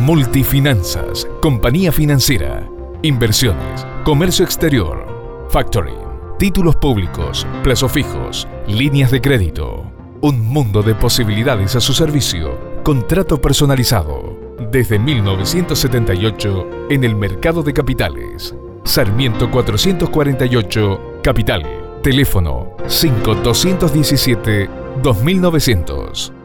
Multifinanzas, compañía financiera, inversiones, comercio exterior, factoring, títulos públicos, plazos fijos, líneas de crédito. Un mundo de posibilidades a su servicio. Contrato personalizado. Desde 1978 en el mercado de capitales. Sarmiento 448, Capital. Teléfono 5217 2900.